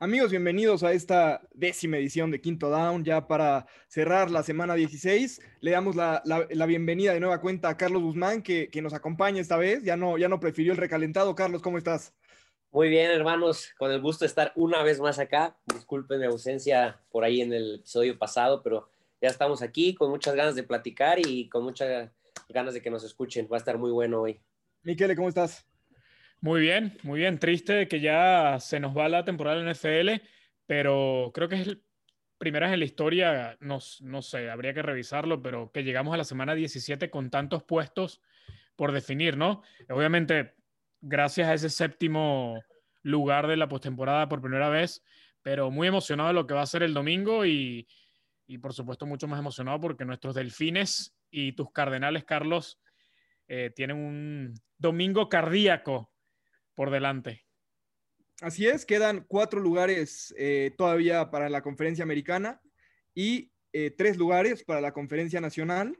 Amigos, bienvenidos a esta décima edición de Quinto Down. Ya para cerrar la semana 16, le damos la, bienvenida de nueva cuenta a Carlos Guzmán, que, nos acompaña esta vez. Ya no, ya no prefirió el recalentado. Carlos, ¿cómo estás? Muy bien, hermanos, con el gusto de estar una vez más acá. Disculpen mi ausencia por ahí en el episodio pasado, pero ya estamos aquí con muchas ganas de platicar y con muchas ganas de que nos escuchen. Va a estar muy bueno hoy. Miquele, ¿cómo estás? Muy bien, muy bien. Triste que ya se nos va la temporada en NFL, pero creo que es el, primera vez en la historia, no, no sé, habría que revisarlo, pero que llegamos a la semana 17 con tantos puestos por definir, ¿no? Obviamente, gracias a ese séptimo lugar de la postemporada por primera vez, pero muy emocionado de lo que va a ser el domingo y, y por supuesto mucho más emocionado porque nuestros delfines y tus cardenales, Carlos, eh, tienen un domingo cardíaco por delante. Así es, quedan cuatro lugares eh, todavía para la conferencia americana y eh, tres lugares para la conferencia nacional.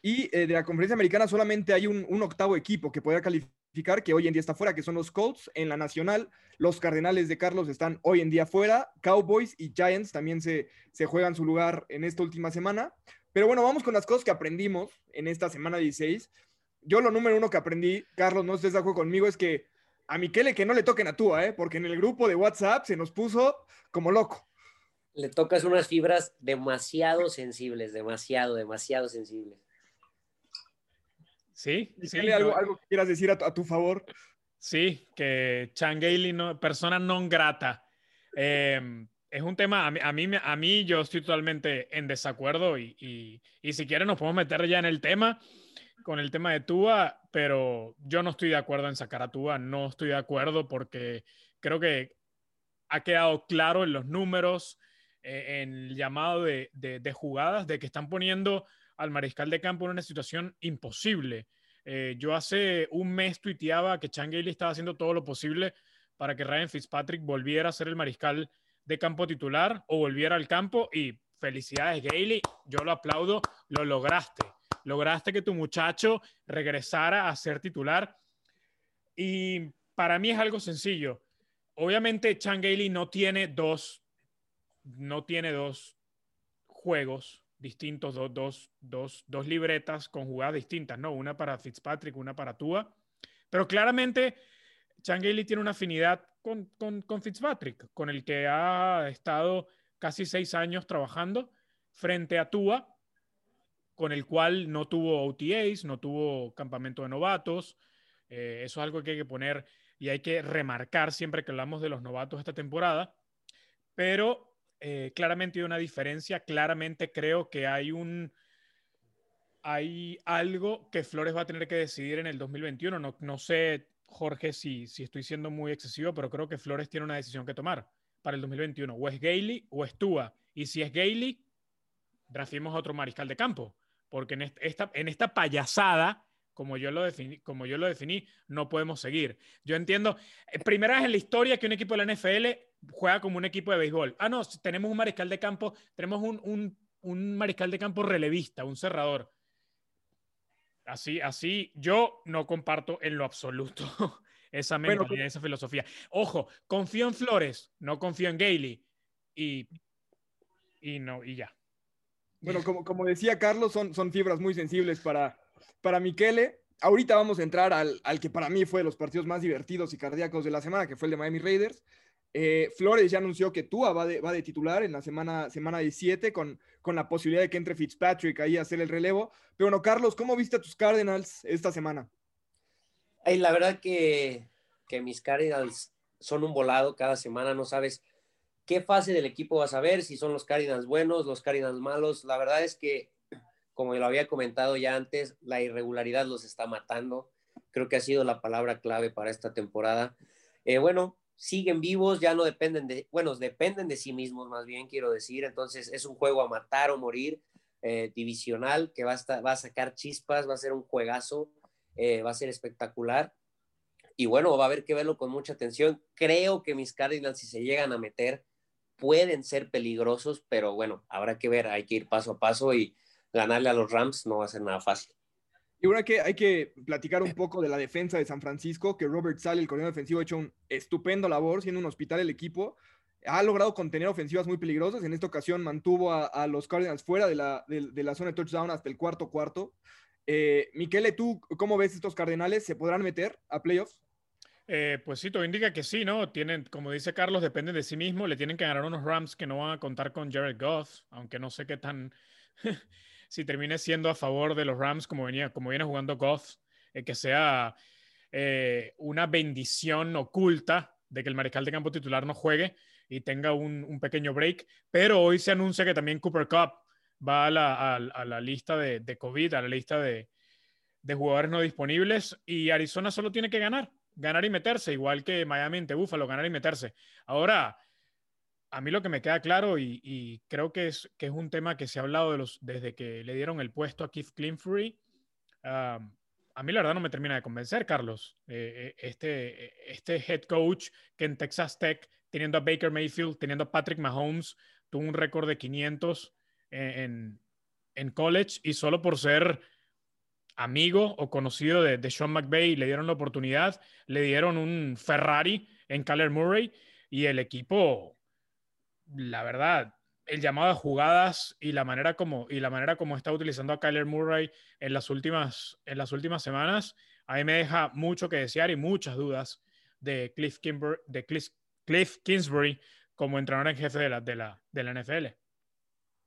Y eh, de la conferencia americana solamente hay un, octavo equipo que podría calificar, que hoy en día está fuera, que son los Colts. En la nacional, los Cardenales de Carlos están hoy en día fuera. Cowboys y Giants también se, se juegan su lugar en esta última semana. Pero bueno, vamos con las cosas que aprendimos en esta semana 16. Yo lo número uno que aprendí, Carlos, no estés de acuerdo conmigo, es que a Miquele que no le toquen a Tua, ¿eh? porque en el grupo de WhatsApp se nos puso como loco. Le tocas unas fibras demasiado sensibles, demasiado, demasiado sensibles. Sí, sí. Algo, algo que quieras decir a tu, favor? Sí, que Changaili, no, persona non grata. Em, es un tema, a mí, a mí, yo estoy totalmente en desacuerdo y, y, y si quieren nos podemos meter ya en el tema con el tema de Tua, pero yo no estoy de acuerdo en sacar a Tua, no estoy de acuerdo porque creo que ha quedado claro en los números, eh, en el llamado de, jugadas, de que están poniendo al mariscal de campo en una situación imposible. Eh, yo hace un mes tuiteaba que Chan estaba haciendo todo lo posible para que Ryan Fitzpatrick volviera a ser el mariscal de campo titular o volviera al campo y felicidades Gailey, yo lo aplaudo, lo lograste lograste que tu muchacho regresara a ser titular. Y para mí es algo sencillo. Obviamente, Chan no tiene dos, no tiene dos juegos distintos, dos, dos, dos, libretas con jugadas distintas, ¿no? Una para Fitzpatrick, una para Tua. Pero claramente, Chan tiene una afinidad con, con, con Fitzpatrick, con el que ha estado casi seis años trabajando frente a Tua con el cual no tuvo OTAs, no tuvo campamento de novatos. Eh, eso es algo que hay que poner y hay que remarcar siempre que hablamos de los novatos esta temporada. Pero eh, claramente hay una diferencia, claramente creo que hay un... Hay algo que Flores va a tener que decidir en el 2021. No, sé, Jorge, si, si estoy siendo muy excesivo, pero creo que Flores tiene una decisión que tomar para el 2021. O es Gailey o es Tua. Y si es Gailey, drafimos a otro mariscal de campo porque en esta, en esta payasada, como yo, lo definí, como yo lo definí, no podemos seguir. Yo entiendo, eh, primera vez en la historia que un equipo de la NFL juega como un equipo de béisbol. Ah, no, tenemos un mariscal de campo, tenemos un, un, mariscal de campo relevista, un cerrador. Así, así, yo no comparto en lo absoluto esa mentalidad, esa filosofía. Ojo, confío en Flores, no confío en Gailey. Y, y no, y ya. Bueno, como, como decía Carlos, son, son fibras muy sensibles para, para Miquele. Ahorita vamos a entrar al, al, que para mí fue de los partidos más divertidos y cardíacos de la semana, que fue el de Miami Raiders. Eh, Flores ya anunció que Tua va de, va de titular en la semana, semana 17 con, con la posibilidad de que entre Fitzpatrick ahí a hacer el relevo. Pero bueno, Carlos, ¿cómo viste a tus Cardinals esta semana? Ay, la verdad que, que mis Cardinals son un volado cada semana, no sabes qué fase del equipo vas a ver, si son los Cardinals buenos, los Cardinals malos. La verdad es que, como lo había comentado ya antes, la irregularidad los está matando. Creo que ha sido la palabra clave para esta temporada. Eh, bueno, siguen vivos, ya no dependen de, bueno, dependen de sí mismos más bien, quiero decir. Entonces es un juego a matar o morir eh, divisional que va a, va a sacar chispas, va a ser un juegazo, eh, va a ser espectacular. Y bueno, va a haber que verlo con mucha atención. Creo que mis Cardinals, si se llegan a meter, pueden ser peligrosos, pero bueno, habrá que ver, hay que ir paso a paso y ganarle a los Rams no va a ser nada fácil. Y hay que, hay que platicar un poco de la defensa de San Francisco, que Robert Sale, el coordinador defensivo, ha hecho un estupendo labor, siendo un hospital el equipo. Ha logrado contener ofensivas muy peligrosas. En esta ocasión mantuvo a, los Cardinals fuera de la, de, la, zona de touchdown hasta el cuarto cuarto. Eh, Miquele, ¿tú cómo ves estos Cardenales? ¿Se podrán meter a playoffs? Eh, pues sí, todo indica que sí, ¿no? Tienen, como dice Carlos, dependen de sí mismo. Le tienen que ganar unos Rams que no van a contar con Jared Goff, aunque no sé qué tan. si termine siendo a favor de los Rams como, venía, como viene jugando Goff, eh, que sea eh, una bendición oculta de que el mariscal de campo titular no juegue y tenga un, pequeño break. Pero hoy se anuncia que también Cooper Cup va a la, lista de, COVID, a la lista de, de jugadores no disponibles y Arizona solo tiene que ganar ganar y meterse, igual que Miami ante Buffalo, ganar y meterse. Ahora, a mí lo que me queda claro y, creo que es, que es un tema que se ha hablado desde que le dieron el puesto a Keith Clinfury, a mí la verdad no me termina de convencer, Carlos. Eh, eh, este, este head coach que en Texas Tech, teniendo a Baker Mayfield, teniendo a Patrick Mahomes, tuvo un récord de 500 en, en college y solo por ser amigo o conocido de, Sean McVay, le dieron la oportunidad, le dieron un Ferrari en Kyler Murray y el equipo, la verdad, el llamado a jugadas y la manera como, y la manera como está utilizando a Kyler Murray en las últimas, en las últimas semanas, a mí me deja mucho que desear y muchas dudas de Cliff, Kimber, Kingsbury como entrenador en jefe de la, de, la, de la NFL.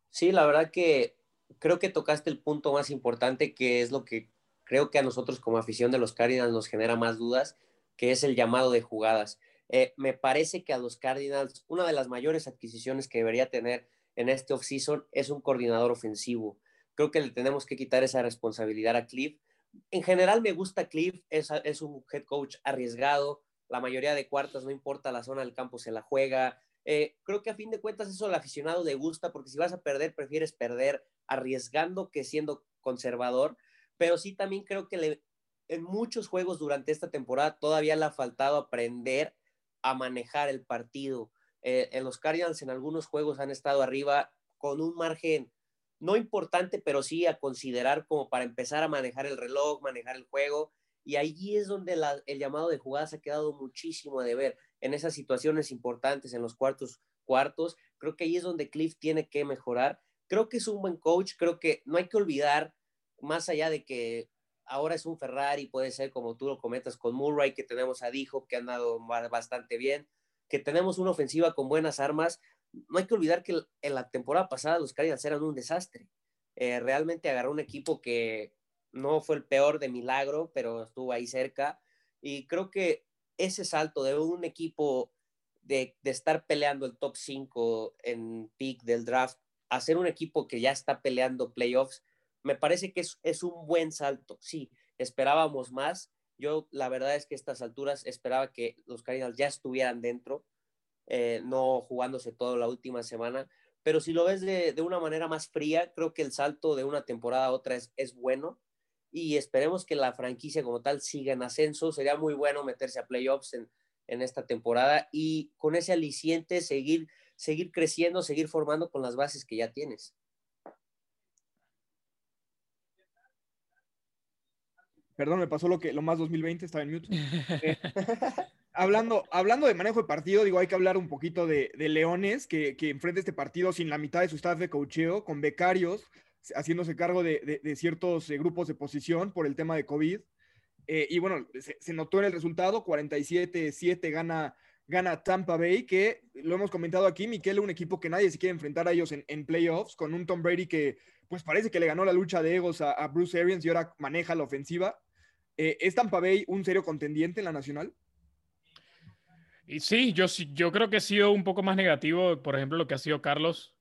Sí, la verdad que creo que tocaste el punto más importante, que es lo que creo que a nosotros como afición de los Cardinals nos genera más dudas, que es el llamado de jugadas. Eh, me parece que a los Cardinals una de las mayores adquisiciones que debería tener en este offseason es un coordinador ofensivo. Creo que le tenemos que quitar esa responsabilidad a Cliff. En general me gusta Cliff, es, es un head coach arriesgado, la mayoría de cuartos, no importa la zona del campo, se la juega, eh, creo que a fin de cuentas eso al aficionado le gusta porque si vas a perder, prefieres perder arriesgando que siendo conservador, pero sí también creo que en muchos juegos durante esta temporada todavía le ha faltado aprender a manejar el partido. Eh, en los Cardinals en algunos juegos han estado arriba con un margen no importante, pero sí a considerar como para empezar a manejar el reloj, manejar el juego. Y ahí es donde el llamado de jugadas ha quedado muchísimo de ver en esas situaciones importantes, en los cuartos cuartos. Creo que ahí es donde Cliff tiene que mejorar. Creo que es un buen coach, creo que no hay que olvidar, más allá de que ahora es un Ferrari, puede ser como tú lo comentas con Murray, que tenemos a Dijo, que ha andado bastante bien, que tenemos una ofensiva con buenas armas. No hay que olvidar que en la temporada pasada los Cardinals eran un desastre. Eh, realmente agarró un equipo que no fue el peor de milagro, pero estuvo ahí cerca. Y creo que ese salto de un equipo de, estar peleando el top 5 en pick del draft a ser un equipo que ya está peleando playoffs, me parece que es, un buen salto. Sí, esperábamos más. Yo la verdad es que a estas alturas esperaba que los Cardinals ya estuvieran dentro, eh, no jugándose toda la última semana. Pero si lo ves de, una manera más fría, creo que el salto de una temporada a otra es bueno y esperemos que la franquicia como tal siga en ascenso. Sería muy bueno meterse a playoffs en, en esta temporada y con ese aliciente seguir, seguir creciendo, seguir formando con las bases que ya tienes. Perdón, me pasó lo que lo más 2020 estaba en mute. Eh, hablando, hablando de manejo de partido, digo, hay que hablar un poquito de, de Leones, que, que enfrenta este partido sin la mitad de su staff de cocheo, con becarios, haciéndose cargo de, ciertos eh, grupos de posición por el tema de COVID. Eh, y bueno, se, notó en el resultado, 47-7 gana, gana Tampa Bay, que lo hemos comentado aquí, Miquel, un equipo que nadie se quiere enfrentar a ellos en, playoffs, con un Tom Brady que pues parece que le ganó la lucha de egos a, Bruce Arians y ahora maneja la ofensiva. Eh, ¿Es Tampa Bay un serio contendiente en la nacional? Y sí, yo, yo creo que ha sido un poco más negativo, por ejemplo, lo que ha sido Carlos.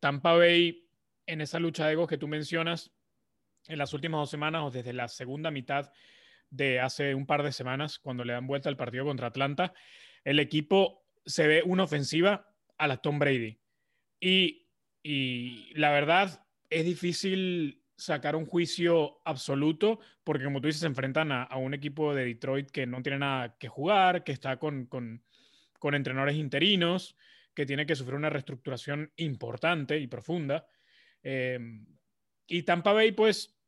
Tampa Bay en esa lucha de egos que tú mencionas en las últimas dos semanas o desde la segunda mitad de hace un par de semanas, cuando le dan vuelta al partido contra Atlanta, el equipo se ve una ofensiva a la Tom Brady. Y, la verdad es difícil sacar un juicio absoluto, porque como tú dices, se enfrentan a, un equipo de Detroit que no tiene nada que jugar, que está con entrenadores interinos, que tiene que sufrir una reestructuración importante y profunda. Em, y Tampa Bay, pues,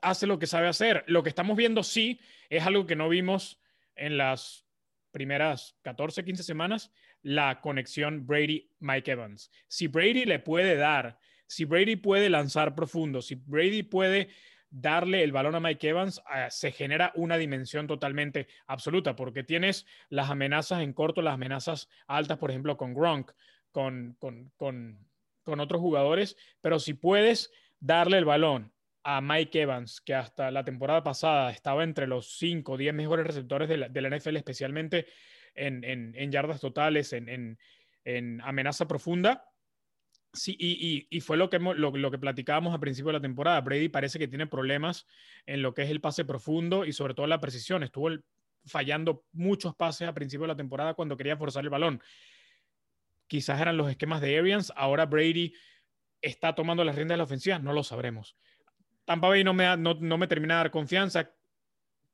hace lo que sabe hacer. Lo que estamos viendo sí es algo que no vimos en las primeras 14, 15 semanas, la conexión Brady-Mike Evans. Si Brady le puede dar, si Brady puede lanzar profundo, si Brady puede darle el balón a Mike Evans, ah, se genera una dimensión totalmente absoluta, porque tienes las amenazas en corto, las amenazas altas, por ejemplo, con Gronk, con, con, con, con otros jugadores, pero si puedes darle el balón a Mike Evans, que hasta la temporada pasada estaba entre los 5 o 10 mejores receptores de la, NFL, especialmente en, yardas totales, en, en, amenaza profunda. Sí, y, fue lo que, lo, que platicábamos a principio de la temporada. Brady parece que tiene problemas en lo que es el pase profundo y sobre todo la precisión. Estuvo fallando muchos pases a principio de la temporada cuando quería forzar el balón. Quizás eran los esquemas de Arians. Ahora Brady está tomando las riendas de la ofensiva, no lo sabremos. Tampa Bay no me, no, me termina de dar confianza.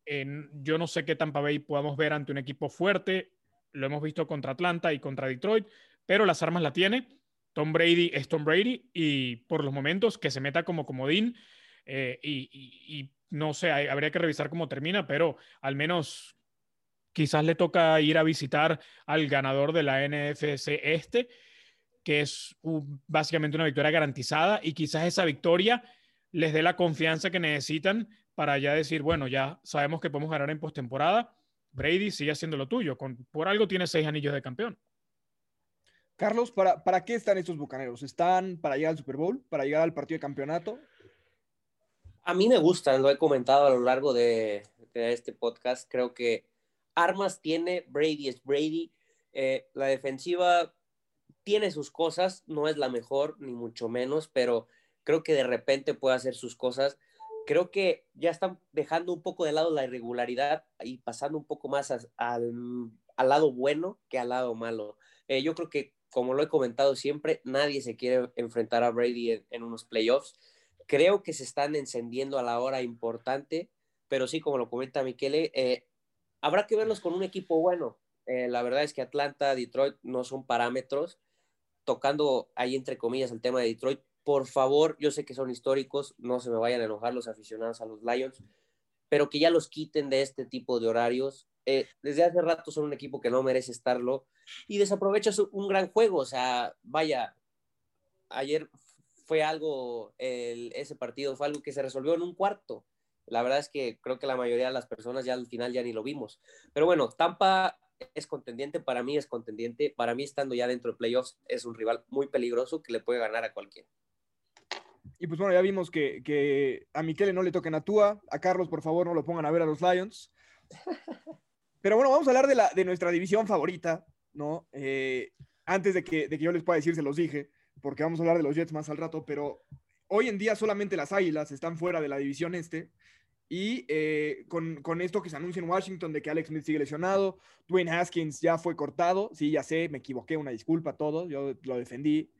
yo no sé qué Tampa Bay podamos ver ante un equipo fuerte. Lo hemos visto contra Atlanta y contra Detroit, pero las armas la tiene. Tom Brady es Tom Brady y por los momentos que se meta como comodín eh, y, no sé, habría que revisar cómo termina, pero al menos quizás le toca ir a visitar al ganador de la NFC este, que es básicamente una victoria garantizada y quizás esa victoria les dé la confianza que necesitan para ya decir, bueno, ya sabemos que podemos ganar en postemporada. Brady sigue haciendo lo tuyo. Con, por algo tiene seis anillos de campeón. Carlos, ¿para, ¿para qué están estos bucaneros? ¿Están para llegar al Super Bowl? ¿Para llegar al partido de campeonato? A mí me gustan, lo he comentado a lo largo de, este podcast. Creo que armas tiene, Brady es Brady. Eh, la defensiva tiene sus cosas, no es la mejor, ni mucho menos, pero creo que de repente puede hacer sus cosas. Creo que ya están dejando un poco de lado la irregularidad y pasando un poco más al, lado bueno que al lado malo. Eh, yo creo que, como lo he comentado siempre, nadie se quiere enfrentar a Brady en, unos playoffs. Creo que se están encendiendo a la hora importante, pero sí, como lo comenta Miquele, eh, habrá que verlos con un equipo bueno. Eh, la verdad es que Atlanta, Detroit no son parámetros. Tocando ahí entre comillas el tema de Detroit, por favor, yo sé que son históricos, no se me vayan a enojar los aficionados a los Lions, pero que ya los quiten de este tipo de horarios. Eh, desde hace rato son un equipo que no merece estarlo y desaprovecha un gran juego. O sea, vaya, ayer fue algo, ese partido fue algo que se resolvió en un cuarto. La verdad es que creo que la mayoría de las personas ya al final ya ni lo vimos. Pero bueno, Tampa es contendiente, para mí es contendiente, para mí estando ya dentro de playoffs es un rival muy peligroso que le puede ganar a cualquiera. Y pues bueno, ya vimos que, a Miquele no le toquen a Tua, a Carlos por favor no lo pongan a ver a los Lions. Pero bueno, vamos a hablar de, la, de nuestra división favorita, ¿no? Eh, antes de que, de que yo les pueda decir, se los dije, porque vamos a hablar de los Jets más al rato, pero hoy en día solamente las Águilas están fuera de la división este. Y eh, con, con, esto que se anuncia en Washington de que Alex Smith sigue lesionado, Dwayne Haskins ya fue cortado, sí, ya sé, me equivoqué, una disculpa a todos, yo lo defendí,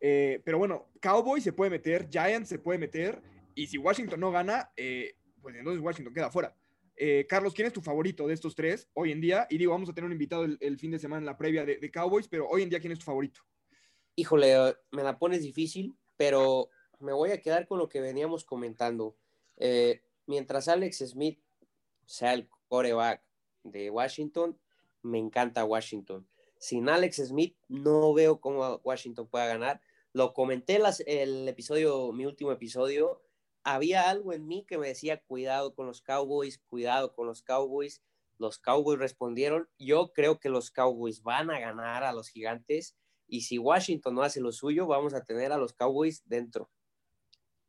eh, pero bueno, Cowboy se puede meter, Giants se puede meter, y si Washington no gana, eh, pues entonces Washington queda fuera. Carlos, ¿quién es tu favorito de estos tres hoy en día? Y digo, vamos a tener un invitado el, fin de semana en la previa de, Cowboys, pero hoy en día, ¿quién es tu favorito? Híjole, me la pones difícil, pero me voy a quedar con lo que veníamos comentando. mientras Alex Smith sea el coreback de Washington, me encanta Washington. Sin Alex Smith, no veo cómo Washington pueda ganar lo comenté las, el episodio, mi último episodio, había algo en mí que me decía cuidado con los Cowboys, cuidado con los Cowboys. Los Cowboys respondieron, yo creo que los Cowboys van a ganar a los gigantes y si Washington no hace lo suyo, vamos a tener a los Cowboys dentro.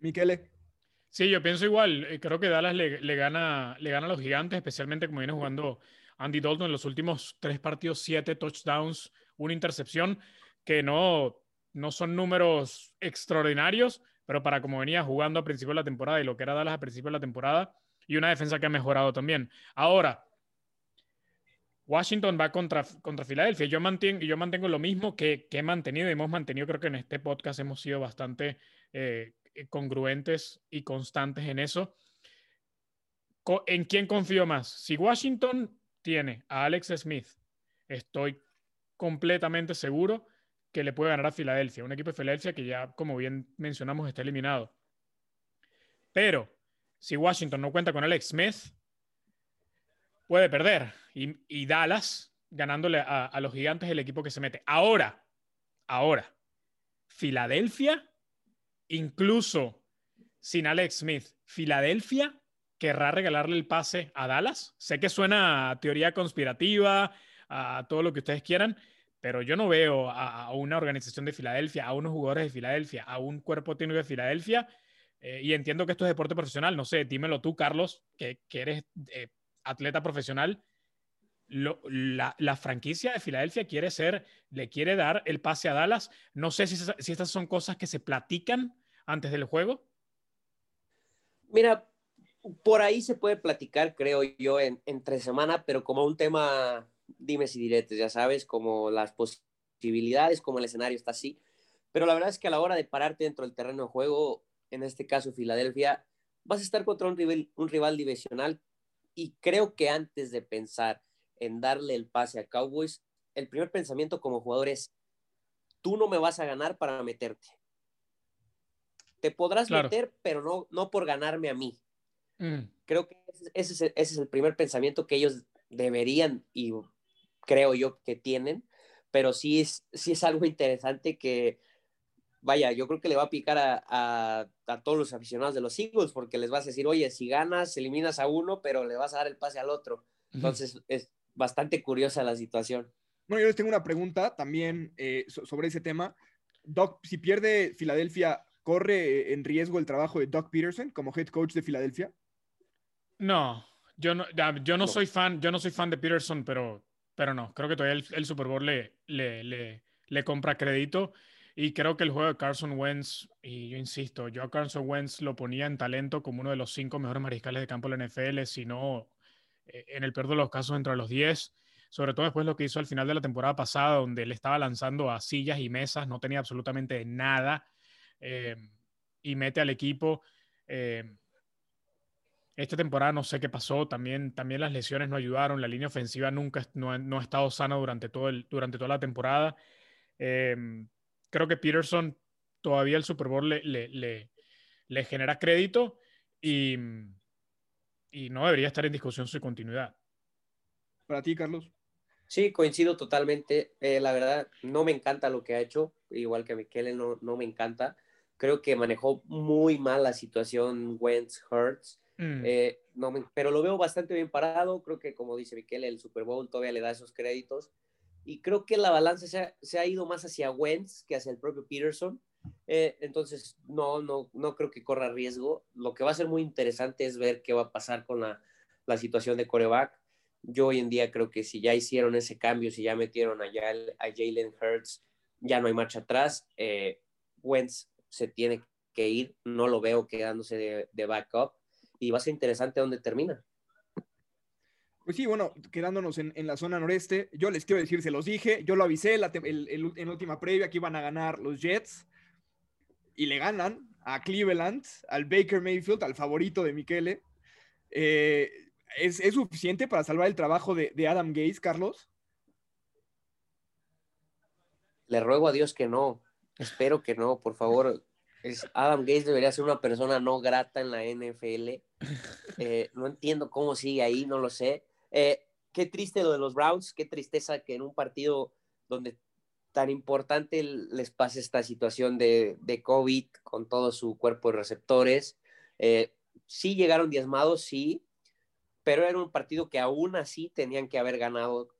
Miquele. Sí, yo pienso igual. Eh, creo que Dallas le, gana, le gana a los gigantes, especialmente como viene jugando Andy Dalton en los últimos tres partidos, siete touchdowns, una intercepción, que no, no son números extraordinarios, pero para como venía jugando a principio de la temporada y lo que era Dallas a principio de la temporada, y una defensa que ha mejorado también. Ahora, Washington va contra, contra Filadelfia. Yo mantengo, yo mantengo lo mismo que, he mantenido y hemos mantenido, creo que en este podcast hemos sido bastante eh, congruentes y constantes en eso. ¿En quién confío más? Si Washington tiene a Alex Smith, estoy completamente seguro que le puede ganar a Filadelfia, un equipo de Filadelfia que ya, como bien mencionamos, está eliminado. Pero si Washington no cuenta con Alex Smith, puede perder. Y, Dallas ganándole a, a, los gigantes el equipo que se mete. Ahora, ahora, Filadelfia, incluso sin Alex Smith, Filadelfia querrá regalarle el pase a Dallas. Sé que suena a teoría conspirativa, a todo lo que ustedes quieran, pero yo no veo a, una organización de Filadelfia, a unos jugadores de Filadelfia, a un cuerpo técnico de Filadelfia, eh, y entiendo que esto es deporte profesional, no sé, dímelo tú, Carlos, que, eres eh, atleta profesional. La, franquicia de Filadelfia quiere ser, le quiere dar el pase a Dallas. No sé si, estas son cosas que se platican antes del juego. Mira, por ahí se puede platicar, creo yo, en, entre semana, pero como un tema, dime si diretes, ya sabes, como las posibilidades, como el escenario está así. Pero la verdad es que a la hora de pararte dentro del terreno de juego, en este caso Filadelfia, vas a estar contra un rival, un rival divisional y creo que antes de pensar en darle el pase a Cowboys, el primer pensamiento como jugador es, tú no me vas a ganar para meterte. Te podrás meter, pero no, no por ganarme a mí. Mm. Creo que ese es, el, primer pensamiento que ellos deberían y creo yo que tienen, pero sí es, sí es algo interesante que, vaya, yo creo que le va a picar a, todos los aficionados de los Eagles porque les vas a decir, oye, si ganas, eliminas a uno, pero le vas a dar el pase al otro. Entonces es bastante curiosa la situación. Bueno, yo les tengo una pregunta también eh, sobre ese tema. Doc, si pierde Filadelfia, ¿corre en riesgo el trabajo de Doc Peterson como head coach de Filadelfia? No, yo no, yo no, soy fan, yo no soy fan de Peterson, pero, pero no, creo que todavía el, Super Bowl le, le, le, compra crédito y creo que el juego de Carson Wentz, y yo insisto, yo a Carson Wentz lo ponía en talento como uno de los cinco mejores mariscales de campo de la NFL, si no, en el peor de los casos, entre los diez, sobre todo después de lo que hizo al final de la temporada pasada, donde le estaba lanzando a sillas y mesas, no tenía absolutamente nada, eh, y mete al equipo. Eh, esta temporada no sé qué pasó, también, también las lesiones no ayudaron, la línea ofensiva nunca no, ha estado sana durante, todo el, durante toda la temporada. Em, creo que Peterson todavía el Super Bowl le, le, le, genera crédito y, y, no debería estar en discusión su continuidad. Para ti, Carlos. Sí, coincido totalmente. Eh, la verdad, no me encanta lo que ha hecho, igual que a Miquel, no, no me encanta. Creo que manejó muy mal la situación Wentz Hurts. Mm. Eh, no pero lo veo bastante bien parado. Creo que, como dice Miquel, el Super Bowl todavía le da esos créditos. Y creo que la balanza se ha, se ha ido más hacia Wentz que hacia el propio Peterson. Eh, entonces, no, no, no creo que corra riesgo. Lo que va a ser muy interesante es ver qué va a pasar con la, la situación de coreback. Yo hoy en día creo que si ya hicieron ese cambio, si ya metieron allá a Jalen Hurts, ya no hay marcha atrás. Eh, Wentz se tiene que ir, no lo veo quedándose de, de backup y va a ser interesante dónde termina. Pues sí, bueno, quedándonos en, la zona noreste, yo les quiero decir, se los dije, yo lo avisé la, en última previa que iban a ganar los Jets y le ganan a Cleveland, al Baker Mayfield, al favorito de Michele. Eh, ¿es, suficiente para salvar el trabajo de, Adam Gaze, Carlos? Le ruego a Dios que no. Espero que no, por favor. Adam Gates debería ser una persona no grata en la NFL. Eh, no entiendo cómo sigue ahí, no lo sé. Eh, qué triste lo de los Browns, qué tristeza que en un partido donde tan importante les pase esta situación de, de COVID con todo su cuerpo de receptores. Eh, sí llegaron diezmados, sí, pero era un partido que aún así tenían que haber ganado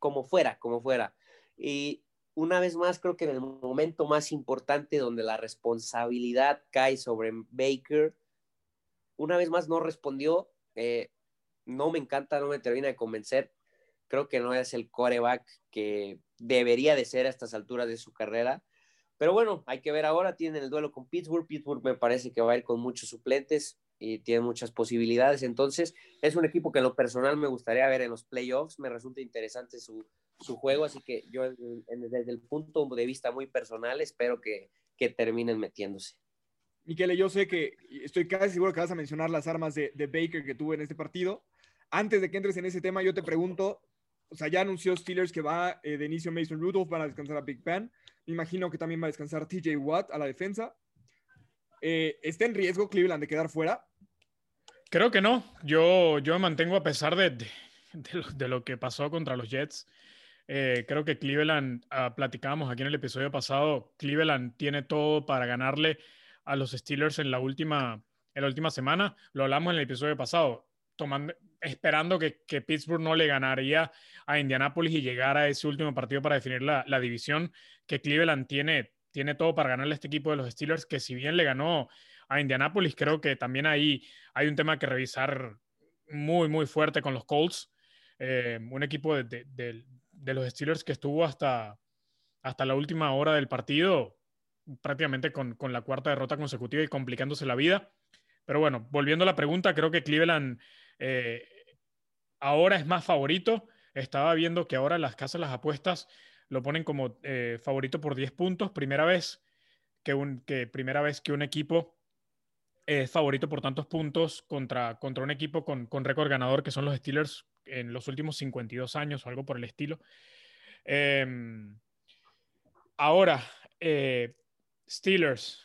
como fuera, como fuera. Y una vez más, creo que en el momento más importante donde la responsabilidad cae sobre Baker, una vez más no respondió. Eh, no me encanta, no me termina de convencer. Creo que no es el coreback que debería de ser a estas alturas de su carrera. Pero bueno, hay que ver ahora. Tienen el duelo con Pittsburgh. Pittsburgh me parece que va a ir con muchos suplentes y tiene muchas posibilidades. Entonces, es un equipo que en lo personal me gustaría ver en los playoffs. Me resulta interesante su, su juego, así que yo desde el punto de vista muy personal espero que, que terminen metiéndose. Miquele, yo sé que estoy casi seguro que vas a mencionar las armas de, de, Baker que tuvo en este partido. Antes de que entres en ese tema, yo te pregunto, o sea, ya anunció Steelers que va eh, de inicio Mason Rudolph, van a descansar a Big Ben. Me imagino que también va a descansar TJ Watt a la defensa. Eh, ¿Está en riesgo Cleveland de quedar fuera? Creo que no. Yo, yo me mantengo a pesar de, de, lo, que pasó contra los Jets. Eh, creo que Cleveland, uh, platicábamos aquí en el episodio pasado, Cleveland tiene todo para ganarle a los Steelers en la última, en la última semana. Lo hablamos en el episodio pasado, tomando, esperando que, que Pittsburgh no le ganaría a Indianapolis y llegara a ese último partido para definir la, la división, que Cleveland tiene, tiene todo para ganarle a este equipo de los Steelers, que si bien le ganó a Indianapolis, creo que también ahí hay un tema que revisar muy, muy fuerte con los Colts. Eh, un equipo de, de, los Steelers que estuvo hasta, hasta la última hora del partido, prácticamente con, con, la cuarta derrota consecutiva y complicándose la vida. Pero bueno, volviendo a la pregunta, creo que Cleveland eh, ahora es más favorito. Estaba viendo que ahora las casas, las apuestas, lo ponen como eh, favorito por 10 puntos. Primera vez que, un, que, primera vez que un equipo es favorito por tantos puntos contra, contra un equipo con, con récord ganador que son los Steelers en los últimos 52 años o algo por el estilo. Em, ahora, eh, Steelers.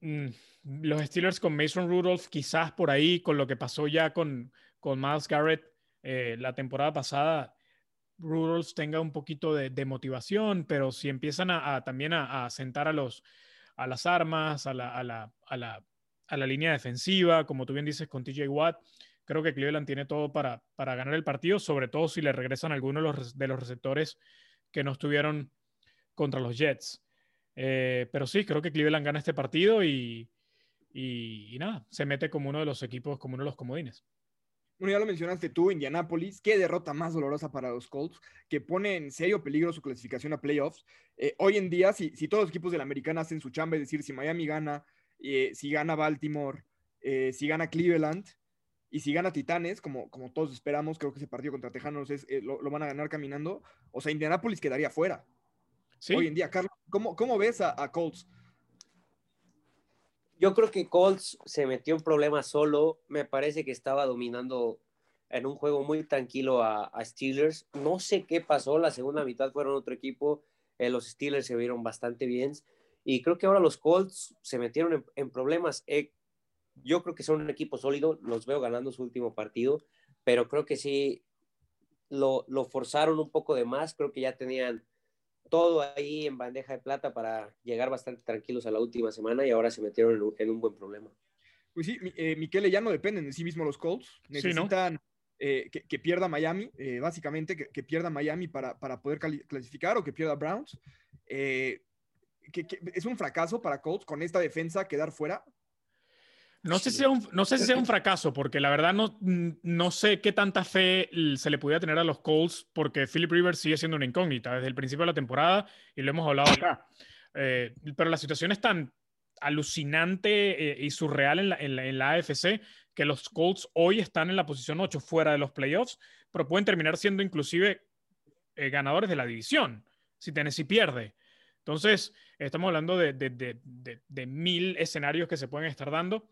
Mm, los Steelers con Mason Rudolph, quizás por ahí, con lo que pasó ya con, con Miles Garrett eh, la temporada pasada, Rudolph tenga un poquito de, motivación, pero si empiezan a, también a, sentar a, los, a las armas, a la, a la, la, a la línea defensiva, como tú bien dices con TJ Watt, creo que Cleveland tiene todo para, para ganar el partido, sobre todo si le regresan algunos de los receptores que no estuvieron contra los Jets. Eh, pero sí, creo que Cleveland gana este partido y, nada, se mete como uno de los equipos, como uno de los comodines. Bueno, ya lo mencionaste tú, Indianapolis, qué derrota más dolorosa para los Colts, que pone en serio peligro su clasificación a playoffs. Eh, hoy en día, si, si, todos los equipos de la americana hacen su chamba, es decir, si Miami gana, eh, si gana Baltimore, si gana Cleveland, y si gana Titanes, como, como todos esperamos, creo que ese partido contra Tejanos eh, lo, van a ganar caminando. O sea, Indianapolis quedaría fuera. Hoy en día, Carlos, ¿cómo, cómo ves a, Colts? Yo creo que Colts se metió en problemas solo. Me parece que estaba dominando en un juego muy tranquilo a, Steelers. No sé qué pasó. La segunda mitad fueron otro equipo. Eh, los Steelers se vieron bastante bien. Y creo que ahora los Colts se metieron en, en problemas. Eh, yo creo que son un equipo sólido, los veo ganando su último partido, pero creo que sí lo, lo forzaron un poco de más, creo que ya tenían todo ahí en bandeja de plata para llegar bastante tranquilos a la última semana y ahora se metieron en un, buen problema. Pues sí, eh, Miquele, ya no dependen de sí mismos los Colts, necesitan eh, que, pierda Miami, eh, básicamente, que, pierda Miami para, para, poder clasificar o que pierda Browns. Eh, que, es un fracaso para Colts con esta defensa quedar fuera. No sé, si sea un, no sé si sea un fracaso, porque la verdad no, no sé qué tanta fe se le podía tener a los Colts, porque Philip Rivers sigue siendo una incógnita desde el principio de la temporada y lo hemos hablado acá. Eh, pero la situación es tan alucinante eh, y surreal en la, en, la, AFC que los Colts hoy están en la posición 8 fuera de los playoffs, pero pueden terminar siendo inclusive eh, ganadores de la división si Tennessee pierde. Entonces, estamos hablando de, de, de, de, mil escenarios que se pueden estar dando.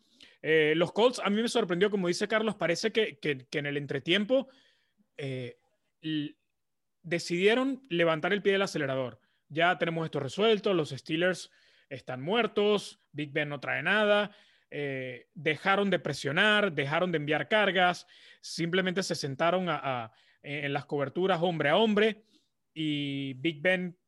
Eh, los Colts, a mí me sorprendió, como dice Carlos, parece que, en el entretiempo eh, decidieron levantar el pie del acelerador. Ya tenemos esto resuelto, los Steelers están muertos, Big Ben no trae nada, eh, dejaron de presionar, dejaron de enviar cargas, simplemente se sentaron en las coberturas hombre a hombre y Big Ben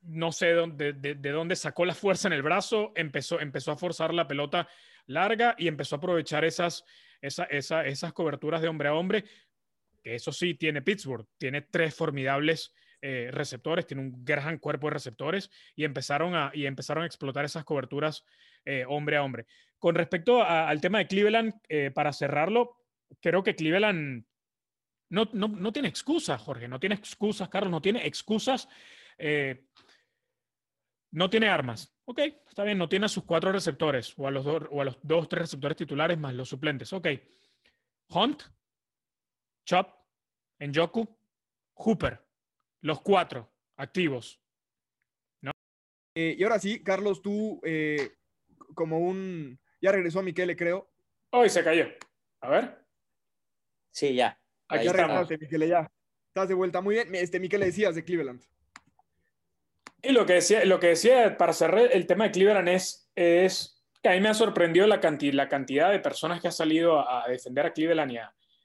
no sé de, de, dónde sacó la fuerza en el brazo, empezó, empezó a forzar la pelota larga y empezó a aprovechar esas, esas coberturas de hombre a hombre, que eso sí tiene Pittsburgh, tiene tres formidables eh, receptores, tiene un gran cuerpo de receptores y empezaron a, y empezaron a explotar esas coberturas eh, hombre a hombre. Con respecto al tema de Cleveland, eh, para cerrarlo, creo que Cleveland no, no, no, tiene excusas, Jorge, no tiene excusas, Carlos, no tiene excusas no tiene armas. Ok, está bien, no tiene a sus cuatro receptores o a los, dos, o a los dos, tres receptores titulares más los suplentes. Ok. Hunt, Chop, Njoku, Hooper. Los cuatro activos. ¿No? Eh, y ahora sí, Carlos, tú eh, como un... Ya regresó a Miquele, creo. Hoy se cayó. A ver. Sí, ya. Aquí estamos. Miquele, ya. Estás de vuelta. Muy bien. Este, Miquele, decías de Cleveland. Y lo que decía, lo que decía para cerrar el tema de Cleveland es, es Que a mí me ha sorprendido la, la cantidad de personas que ha salido a, defender a Cleveland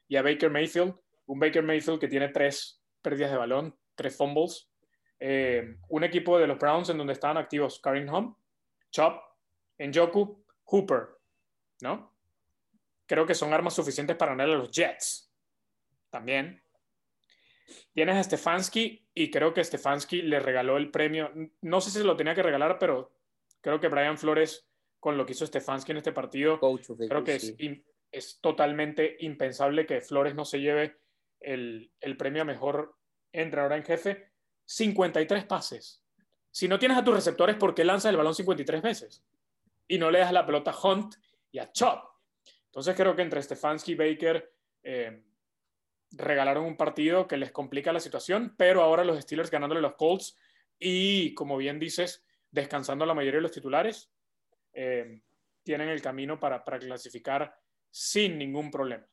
y a, Baker Mayfield. Un Baker Mayfield que tiene tres pérdidas de balón, tres fumbles. Eh, un equipo de los Browns en donde estaban activos Karim Hunt, Chop, Njoku, Hooper, ¿no? Creo que son armas suficientes para ganar a los Jets. También. Tienes a Stefanski y creo que Stefanski le regaló el premio. No sé si se lo tenía que regalar, pero creo que Brian Flores, con lo que hizo Stefanski en este partido, creo que es, es, totalmente impensable que Flores no se lleve el, el premio a mejor entrenador en jefe. 53 pases. Si no tienes a tus receptores, ¿por qué lanzas el balón 53 veces? Y no le das la pelota a Hunt y a Chop. Entonces creo que entre Stefanski y Baker eh, regalaron un partido que les complica la situación, pero ahora los Steelers ganándole los Colts y, como bien dices, descansando la mayoría de los titulares, eh, tienen el camino para, clasificar sin ningún problema.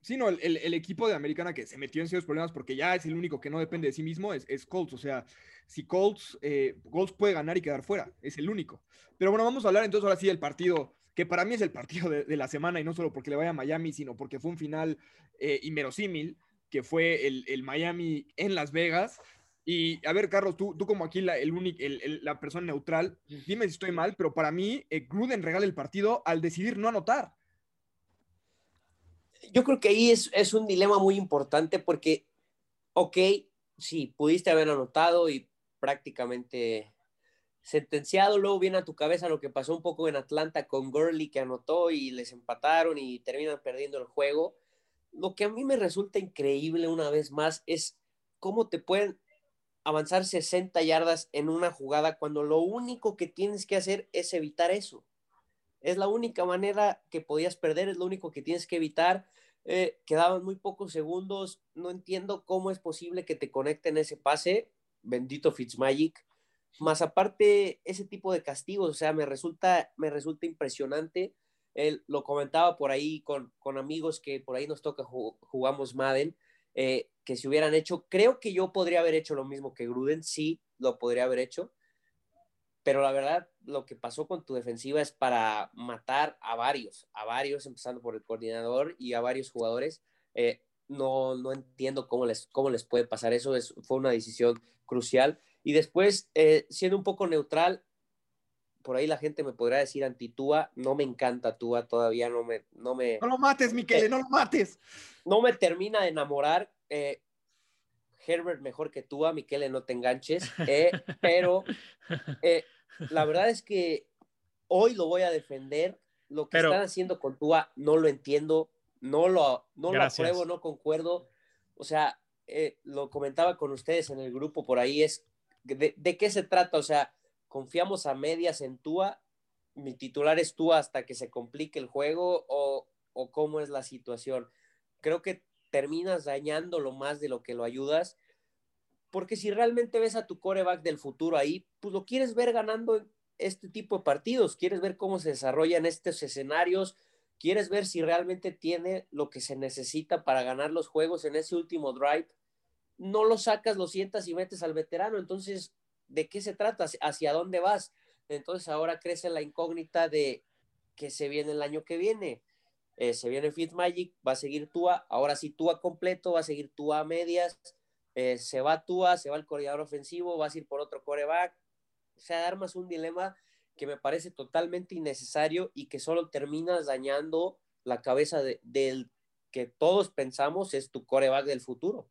Sí, no, el, equipo de Americana que se metió en serios problemas porque ya es el único que no depende de sí mismo es, Colts. O sea, si Colts, eh, Colts puede ganar y quedar fuera, es el único. Pero bueno, vamos a hablar entonces ahora sí del partido que para mí es el partido de, la semana y no solo porque le vaya a Miami, sino porque fue un final eh, inverosímil, que fue el, Miami en Las Vegas. Y a ver, Carlos, tú, tú como aquí la, el la persona neutral, dime si estoy mal, pero para mí eh, Gruden regala el partido al decidir no anotar. Yo creo que ahí es, es un dilema muy importante porque, ok, sí, pudiste haber anotado y prácticamente sentenciado, luego viene a tu cabeza lo que pasó un poco en Atlanta con Gurley que anotó y les empataron y terminan perdiendo el juego. Lo que a mí me resulta increíble una vez más es cómo te pueden avanzar 60 yardas en una jugada cuando lo único que tienes que hacer es evitar eso. Es la única manera que podías perder, es lo único que tienes que evitar. Eh, quedaban muy pocos segundos, no entiendo cómo es posible que te conecten ese pase. Bendito Fitzmagic más aparte, ese tipo de castigos, o sea, me resulta, me resulta impresionante. Él lo comentaba por ahí con, con amigos que por ahí nos toca, jugamos Madden, eh, que si hubieran hecho, creo que yo podría haber hecho lo mismo que Gruden, sí, lo podría haber hecho, pero la verdad, lo que pasó con tu defensiva es para matar a varios, a varios, empezando por el coordinador y a varios jugadores. Eh, no, no entiendo cómo les, cómo les puede pasar eso, es, fue una decisión crucial. Y después, eh, siendo un poco neutral, por ahí la gente me podrá decir anti-Tua, no me encanta Tua, todavía no me... No, me, no lo mates, Miquel, no lo mates. No me termina de enamorar. Eh, Herbert mejor que Tua, Miquel, no te enganches, eh, pero la verdad es que hoy lo voy a defender. Lo que están haciendo con Tua no lo entiendo, no lo, no lo apruebo, no concuerdo. O sea, lo comentaba con ustedes en el grupo por ahí, es ¿De, qué se trata? O sea, ¿confiamos a medias en Tua? ¿Mi titular es Tua hasta que se complique el juego? ¿O, cómo es la situación? Creo que terminas dañándolo más de lo que lo ayudas. Porque si realmente ves a tu coreback del futuro ahí, pues lo quieres ver ganando este tipo de partidos, quieres ver cómo se desarrollan estos escenarios, quieres ver si realmente tiene lo que se necesita para ganar los juegos en ese último drive no lo sacas, lo sientas y metes al veterano. Entonces, ¿de qué se trata? ¿Hacia dónde vas? Entonces ahora crece la incógnita de que se viene el año que viene. Eh, se viene Fitzmagic, va a seguir Tua, ahora sí Tua completo, va a seguir Tua a medias, eh, se va Tua, se va el corredor ofensivo, va a ir por otro coreback. O sea, armas un dilema que me parece totalmente innecesario y que solo terminas dañando la cabeza del que todos pensamos es tu coreback del futuro.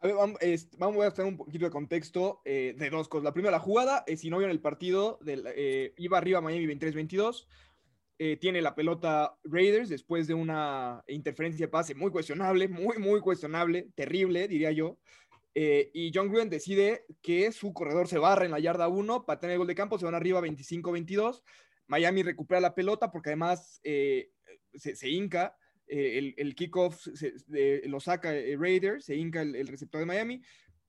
A ver, vamos, vamos a hacer un poquito de contexto eh, de dos cosas. La primera, la jugada, eh, si no vieron el partido, eh, iba arriba Miami 23-22, tiene la pelota Raiders después de una interferencia de pase muy cuestionable, muy, muy cuestionable, terrible, diría yo. y John Gruden decide que su corredor se barra en la yarda 1, para tener el gol de campo, se van arriba 25-22. Miami recupera la pelota porque además se, se hinca eh, el, kickoff lo saca eh, Raiders, se hinca el, receptor de Miami.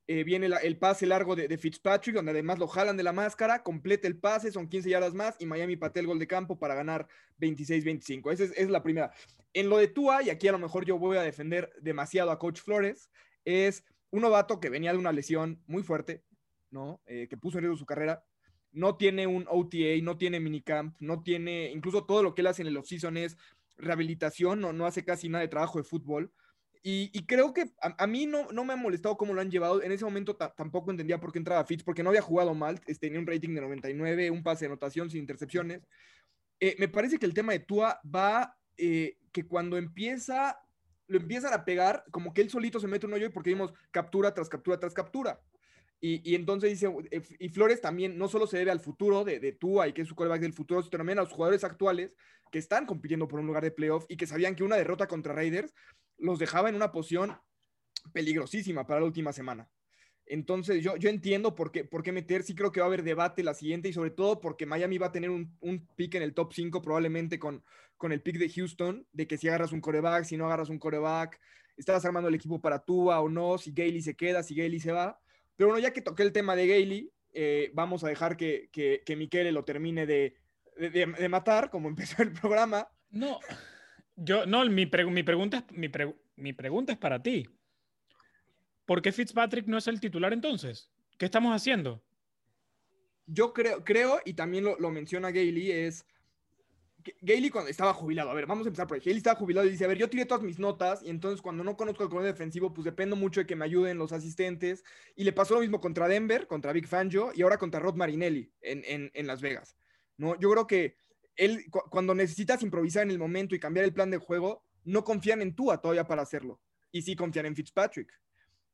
Eh, viene el pase largo de, Fitzpatrick, donde además lo jalan de la máscara, completa el pase, son 15 yardas más y Miami patea el gol de campo para ganar 26-25. Esa es, la primera. En lo de Tua, y aquí a lo mejor yo voy a defender demasiado a Coach Flores, es un novato que venía de una lesión muy fuerte, ¿no? que puso en riesgo su carrera. no tiene un OTA, no tiene minicamp, no tiene, incluso todo lo que él hace en el offseason es rehabilitación, no, no hace casi nada de trabajo de fútbol. Y, creo que a, mí no, no, me ha molestado cómo lo han llevado. En ese momento tampoco entendía por qué entraba Fitz, porque no había jugado mal. Este, tenía un rating de 99, un pase de anotación sin intercepciones. Eh, me parece que el tema de Tua va eh, que cuando empieza, lo empiezan a pegar, como que él solito se mete un hoyo porque vimos captura tras captura tras captura. Y, entonces dice, eh, y Flores también no solo se debe al futuro de, de Tua y que es su coreback del futuro, sino también a los jugadores actuales que están compitiendo por un lugar de playoff y que sabían que una derrota contra Raiders los dejaba en una posición peligrosísima para la última semana. Entonces, yo, yo entiendo por qué, por qué meter. Sí creo que va a haber debate la siguiente y sobre todo porque Miami va a tener un, un pick en el top 5 probablemente con, con el pick de Houston, de que si agarras un coreback, si no agarras un coreback, estás armando el equipo para Tua o no, si Gailey se queda, si Gailey se va. Pero bueno, ya que toqué el tema de Gailey, eh, vamos a dejar que, que, que Michele lo termine de, de, de, matar, como empezó el programa. No, yo, no, mi, mi, pregunta es, mi, mi pregunta es para ti. ¿Por qué Fitzpatrick no es el titular entonces? ¿Qué estamos haciendo? Yo creo, creo y también lo, lo menciona Gailey, es Gailey cuando estaba jubilado, a ver, vamos a empezar por ahí. Gailey estaba jubilado y dice, a ver, yo tiré todas mis notas y entonces cuando no conozco el corredor defensivo, pues dependo mucho de que me ayuden los asistentes. Y le pasó lo mismo contra Denver, contra Big Fangio y ahora contra Rod Marinelli en, en, en Las Vegas. ¿no? Yo creo que él, cuando necesitas improvisar en el momento y cambiar el plan de juego, no confían en Tua todavía para hacerlo. Y sí confían en Fitzpatrick.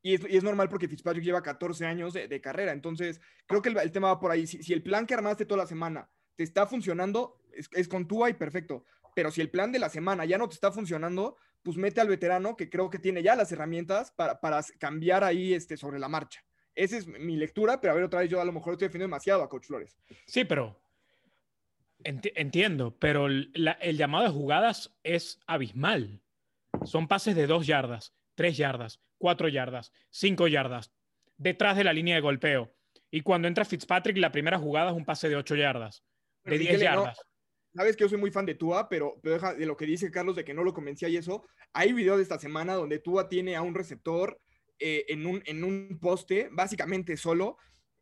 Y es, normal porque Fitzpatrick lleva 14 años de, carrera. Entonces, creo que el, tema va por ahí. Si, si, el plan que armaste toda la semana te está funcionando, es, con Tua y perfecto. Pero si el plan de la semana ya no te está funcionando, pues mete al veterano que creo que tiene ya las herramientas para, para cambiar ahí este, sobre la marcha. Esa es mi lectura, pero a ver, otra vez yo a lo mejor estoy defendiendo demasiado a Coach Flores. Sí, pero entiendo, pero el llamado de jugadas es abismal. Son pases de dos yardas, tres yardas, cuatro yardas, cinco yardas, detrás de la línea de golpeo. Y cuando entra Fitzpatrick, la primera jugada es un pase de ocho yardas, de diez yardas sabes que yo soy muy fan de Tua, pero, de lo que dice Carlos de que no lo convencía y eso, hay videos de esta semana donde Tua tiene a un receptor eh, en, un, en un poste, básicamente solo,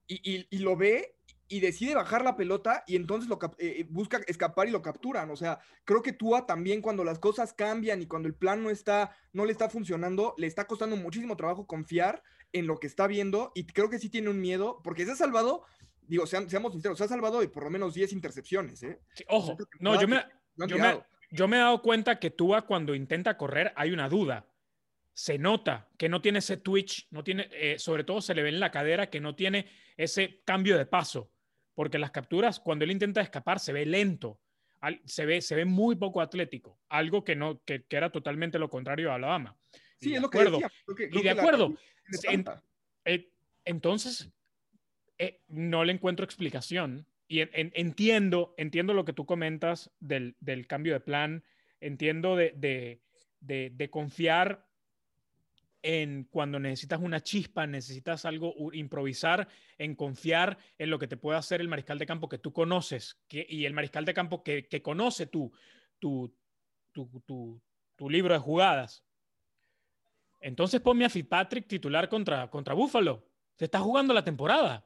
y, y, lo ve y decide bajar la pelota y entonces lo eh, busca escapar y lo capturan. O sea, creo que Tua también cuando las cosas cambian y cuando el plan no está, no le está funcionando, le está costando muchísimo trabajo confiar en lo que está viendo y creo que sí tiene un miedo porque se ha salvado digo, seamos sinceros, se ha salvado de por lo menos 10 intercepciones. ¿eh? ojo, no, yo me, yo me, he dado cuenta que Tua cuando intenta correr hay una duda. Se nota que no tiene ese twitch, no tiene, eh, sobre todo se le ve en la cadera que no tiene ese cambio de paso, porque las capturas cuando él intenta escapar se ve lento, se ve, se ve muy poco atlético, algo que, no, que, era totalmente lo contrario a Alabama. Sí, es lo que decía, y de acuerdo. Eh, entonces, eh, no le encuentro explicación. Y entiendo, entiendo lo que tú comentas del, cambio de plan, entiendo de, confiar en cuando necesitas una chispa, necesitas algo, improvisar, en confiar en lo que te puede hacer el mariscal de campo que tú conoces que, y el mariscal de campo que, conoce tu, tu, tu, libro de jugadas. Entonces ponme a Fitzpatrick titular contra, contra Buffalo. Se está jugando la temporada.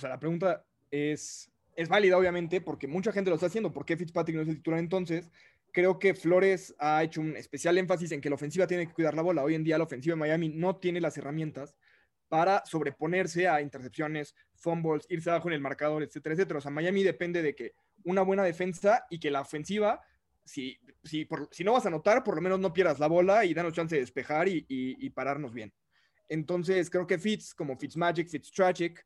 O sea, la pregunta es, es válida, obviamente, porque mucha gente lo está haciendo. ¿Por qué Fitzpatrick no es el titular entonces? Creo que Flores ha hecho un especial énfasis en que la ofensiva tiene que cuidar la bola. Hoy en día la ofensiva de Miami no tiene las herramientas para sobreponerse a intercepciones, fumbles, irse abajo en el marcador, etcétera, etcétera. O sea, Miami depende de que una buena defensa y que la ofensiva, si, si, si no vas a anotar, por lo menos no pierdas la bola y danos chance de despejar y, y, pararnos bien. Entonces, creo que Fitz, como Fitzmagic, Fitztragic,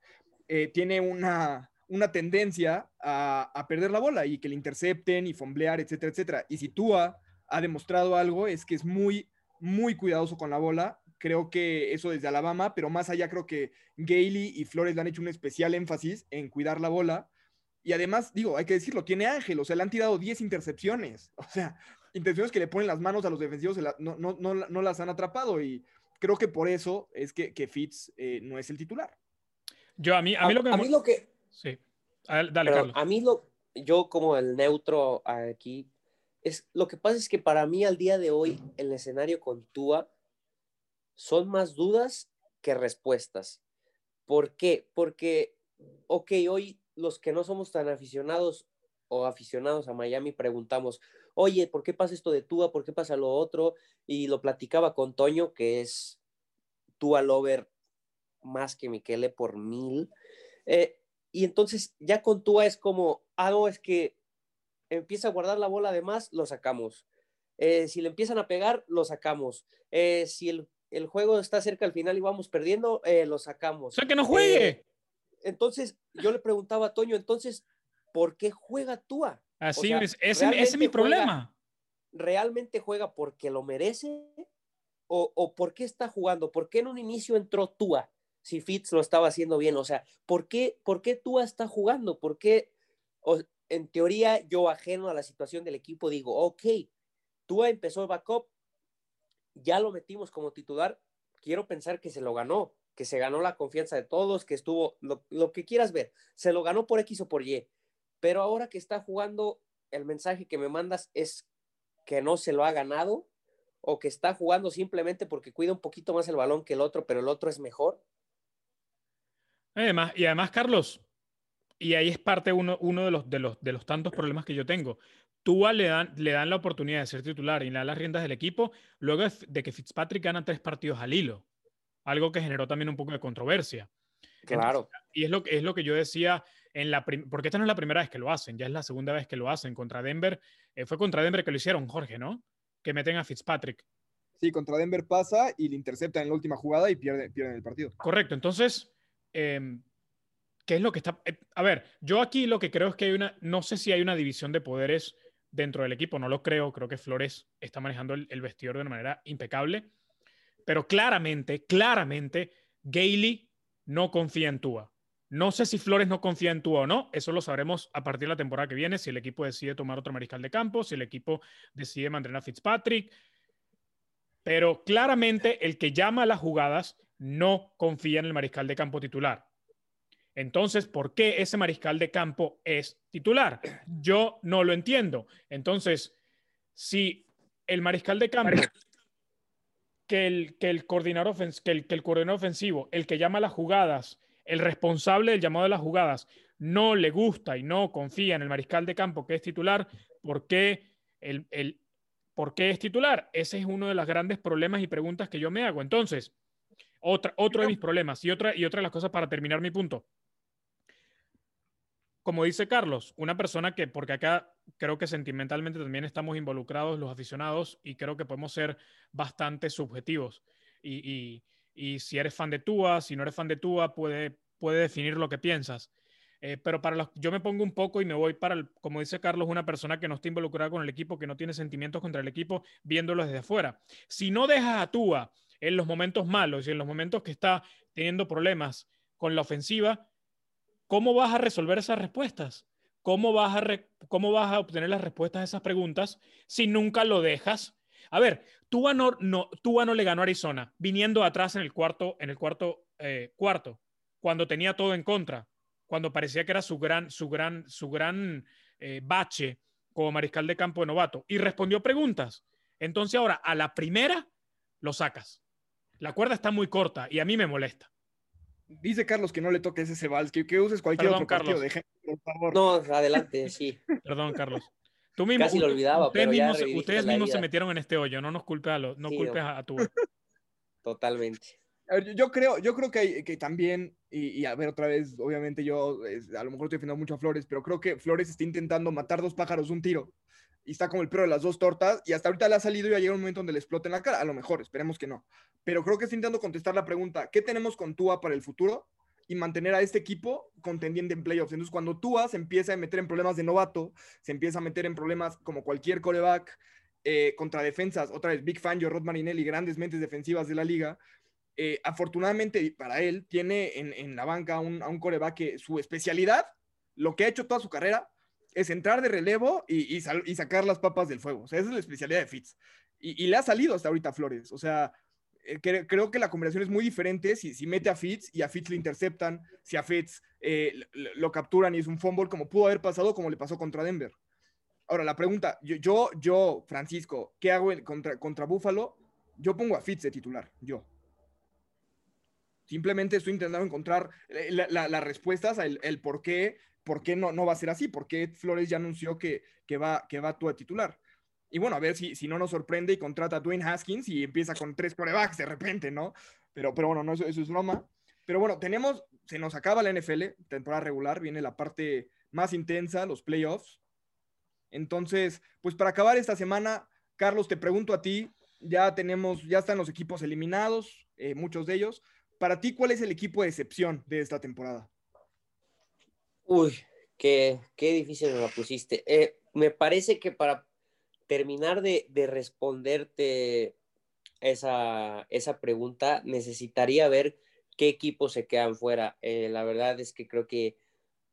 eh, tiene una, una tendencia a, perder la bola y que le intercepten y fomblear, etcétera, etcétera. Y si Tua ha demostrado algo, es que es muy, muy cuidadoso con la bola. Creo que eso desde Alabama, pero más allá creo que Gailey y Flores le han hecho un especial énfasis en cuidar la bola. Y además, digo, hay que decirlo, tiene Ángel, o sea, le han tirado 10 intercepciones. O sea, intenciones que le ponen las manos a los defensivos, no, no, no, las han atrapado. Y creo que por eso es que, que Fitz eh, no es el titular. Yo, a mí, a mí lo que... A mí lo que... Sí. dale, Carlos. A mí lo... Yo como el neutro aquí, es, lo que pasa es que para mí al día de hoy, el escenario con Tua, son más dudas que respuestas. ¿Por qué? Porque, ok, hoy los que no somos tan aficionados o aficionados a Miami preguntamos, oye, ¿por qué pasa esto de Tua? ¿Por qué pasa lo otro? Y lo platicaba con Toño, que es Tua Lover más que Miquele por mil. Eh, y entonces ya con Tua es como, ah, no, es que empieza a guardar la bola de más, lo sacamos. Eh, si le empiezan a pegar, lo sacamos. Eh, si el, el, juego está cerca al final y vamos perdiendo, lo sacamos. O sea, que no juegue. entonces, yo le preguntaba a Toño, entonces, ¿por qué juega Tua? Así es, ese, es mi problema. ¿Realmente juega porque lo merece? O, ¿O por qué está jugando? ¿Por qué en un inicio entró Tua? Si Fitz lo estaba haciendo bien. O sea, ¿por qué, por qué Tua está jugando? ¿Por qué? en teoría, yo ajeno a la situación del equipo digo, ok, Tua empezó el backup, ya lo metimos como titular, quiero pensar que se lo ganó, que se ganó la confianza de todos, que estuvo, lo, lo que quieras ver, se lo ganó por X o por Y. Pero ahora que está jugando, el mensaje que me mandas es que no se lo ha ganado o que está jugando simplemente porque cuida un poquito más el balón que el otro, pero el otro es mejor. Además, y además, Carlos, y ahí es parte uno, uno de, los, de, los, de los tantos problemas que yo tengo. Tú le dan, le dan la oportunidad de ser titular y le dan las riendas del equipo luego de que Fitzpatrick gana tres partidos al hilo, algo que generó también un poco de controversia. Claro. y es lo, es lo que yo decía en la porque esta no es la primera vez que lo hacen, ya es la segunda vez que lo hacen contra Denver. Eh, fue contra Denver que lo hicieron, Jorge, ¿no? Que meten a Fitzpatrick. Sí, contra Denver pasa y le interceptan en la última jugada y pierden, pierden el partido. Correcto, entonces, em, ¿qué es lo que está... Eh, a ver, yo aquí lo que creo es que hay una, no sé si hay una división de poderes dentro del equipo, no lo creo, creo que Flores está manejando el, vestidor de una manera impecable, pero claramente, claramente, Gailey no confía en Tua. No sé si Flores no confía en tú o no, eso lo sabremos a partir de la temporada que viene, si el equipo decide tomar otro mariscal de campo, si el equipo decide mantener a Fitzpatrick. Pero claramente el que llama a las jugadas no confía en el mariscal de campo titular. Entonces, ¿por qué ese mariscal de campo es titular? Yo no lo entiendo. Entonces, si el mariscal de campo, que el, que el, coordinador, que el, que el coordinador ofensivo, el que llama a las jugadas, el responsable del llamado de las jugadas no le gusta y no confía en el mariscal de campo que es titular, ¿por qué, el, ¿por qué es titular? Ese es uno de los grandes problemas y preguntas que yo me hago. Entonces, otra, otro de mis problemas y otra, y otra de las cosas para terminar mi punto. Como dice Carlos, una persona que, porque acá creo que sentimentalmente también estamos involucrados los aficionados y creo que podemos ser bastante subjetivos y y si eres fan de Tua, si no eres fan de Tua, puede, puede definir lo que piensas. Eh, pero para los, yo me pongo un poco y me voy para, el, como dice Carlos, una persona que no está involucrada con el equipo, que no tiene sentimientos contra el equipo, viéndolo desde afuera. Si no dejas a Tua en los momentos malos y en los momentos que está teniendo problemas con la ofensiva, ¿cómo vas a resolver esas respuestas? ¿Cómo vas a, cómo vas a obtener las respuestas a esas preguntas si nunca lo dejas a ver, Tua no, no, no le ganó a Arizona, viniendo atrás en el cuarto, en el cuarto, eh, cuarto, cuando tenía todo en contra, cuando parecía que era su gran, su gran, su gran eh, bache como mariscal de campo de novato, y respondió preguntas. Entonces ahora, a la primera, lo sacas. La cuerda está muy corta y a mí me molesta. Dice Carlos que no le toques ese vals, que, uses cualquier otro partido. por favor. No, adelante, sí. Perdón, Carlos. Tú mismo, Casi lo olvidaba, ustedes pero mismos, ya ustedes mismos se metieron en este hoyo, no nos culpes a, los, no culpes a, tu. Totalmente. A ver, yo creo, yo creo que, hay, que también, y, a ver otra vez, obviamente yo a lo mejor estoy defendiendo mucho a Flores, pero creo que Flores está intentando matar dos pájaros de un tiro y está como el perro de las dos tortas y hasta ahorita le ha salido y va a llegar un momento donde le explote en la cara, a lo mejor, esperemos que no. Pero creo que está intentando contestar la pregunta, ¿qué tenemos con Tua para el futuro? y mantener a este equipo contendiente en playoffs. Entonces, cuando Tua se empieza a meter en problemas de novato, se empieza a meter en problemas como cualquier coreback eh, contra defensas, otra vez Big Fan, Rod Marinelli, grandes mentes defensivas de la liga. Eh, afortunadamente para él, tiene en, la banca un, a un coreback que su especialidad, lo que ha hecho toda su carrera, es entrar de relevo y, y, sacar las papas del fuego. O sea, esa es la especialidad de Fitz. Y, y, le ha salido hasta ahorita Flores. O sea, eh, creo que la combinación es muy diferente si, si, mete a Fitz y a Fitz le interceptan, si a Fitz eh, lo, capturan y es un fumble, como pudo haber pasado, como le pasó contra Denver. Ahora, la pregunta, yo, yo, Francisco, ¿qué hago contra, contra Buffalo? Yo pongo a Fitz de titular, yo. Simplemente estoy intentando encontrar las respuestas, el, el, por qué, por qué no, no va a ser así, por qué Flores ya anunció que, que va, que va a titular. Y bueno, a ver si, si no nos sorprende y contrata a Dwayne Haskins y empieza con tres corebacks de repente, ¿no? Pero, pero bueno, no, eso, eso es broma. Pero bueno, tenemos, se nos acaba la NFL, temporada regular, viene la parte más intensa, los playoffs. Entonces, pues para acabar esta semana, Carlos, te pregunto a ti, ya tenemos, ya están los equipos eliminados, eh, muchos de ellos. Para ti, ¿cuál es el equipo de excepción de esta temporada? Uy, qué, qué difícil me la pusiste. Eh, me parece que para terminar de, de responderte esa, esa, pregunta, necesitaría ver qué equipos se quedan fuera. Eh, la verdad es que creo que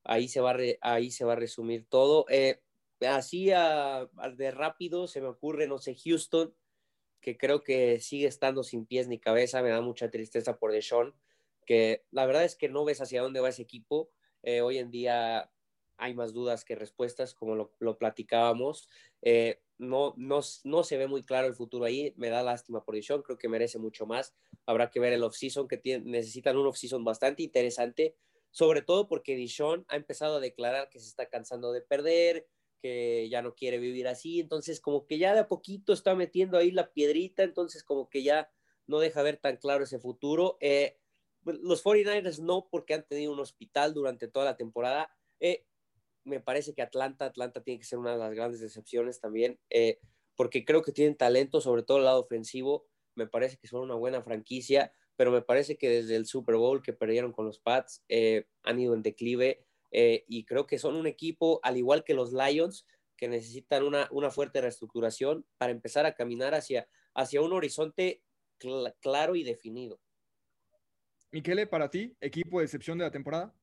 ahí se va a, ahí se va a resumir todo. Eh, así de rápido se me ocurre, no sé, Houston, que creo que sigue estando sin pies ni cabeza, me da mucha tristeza por Deshaun, que la verdad es que no ves hacia dónde va ese equipo. Eh, hoy en día hay más dudas que respuestas, como lo, platicábamos. Eh, no, no, no, se ve muy claro el futuro ahí, me da lástima por Dishon, creo que merece mucho más. Habrá que ver el off-season, que tiene, necesitan un off-season bastante interesante, sobre todo porque Dishon ha empezado a declarar que se está cansando de perder, que ya no quiere vivir así, entonces como que ya de a poquito está metiendo ahí la piedrita, entonces como que ya no deja ver tan claro ese futuro. Eh, los 49ers no, porque han tenido un hospital durante toda la temporada. Eh, me parece que Atlanta, Atlanta tiene que ser una de las grandes decepciones también, eh, porque creo que tienen talento, sobre todo el lado ofensivo. Me parece que son una buena franquicia, pero me parece que desde el Super Bowl que perdieron con los Pats eh, han ido en declive y creo que son un equipo, al igual que los Lions, que necesitan una, una fuerte reestructuración para empezar a caminar hacia, hacia un horizonte claro y definido. Miquele, para ti, equipo de excepción de la temporada.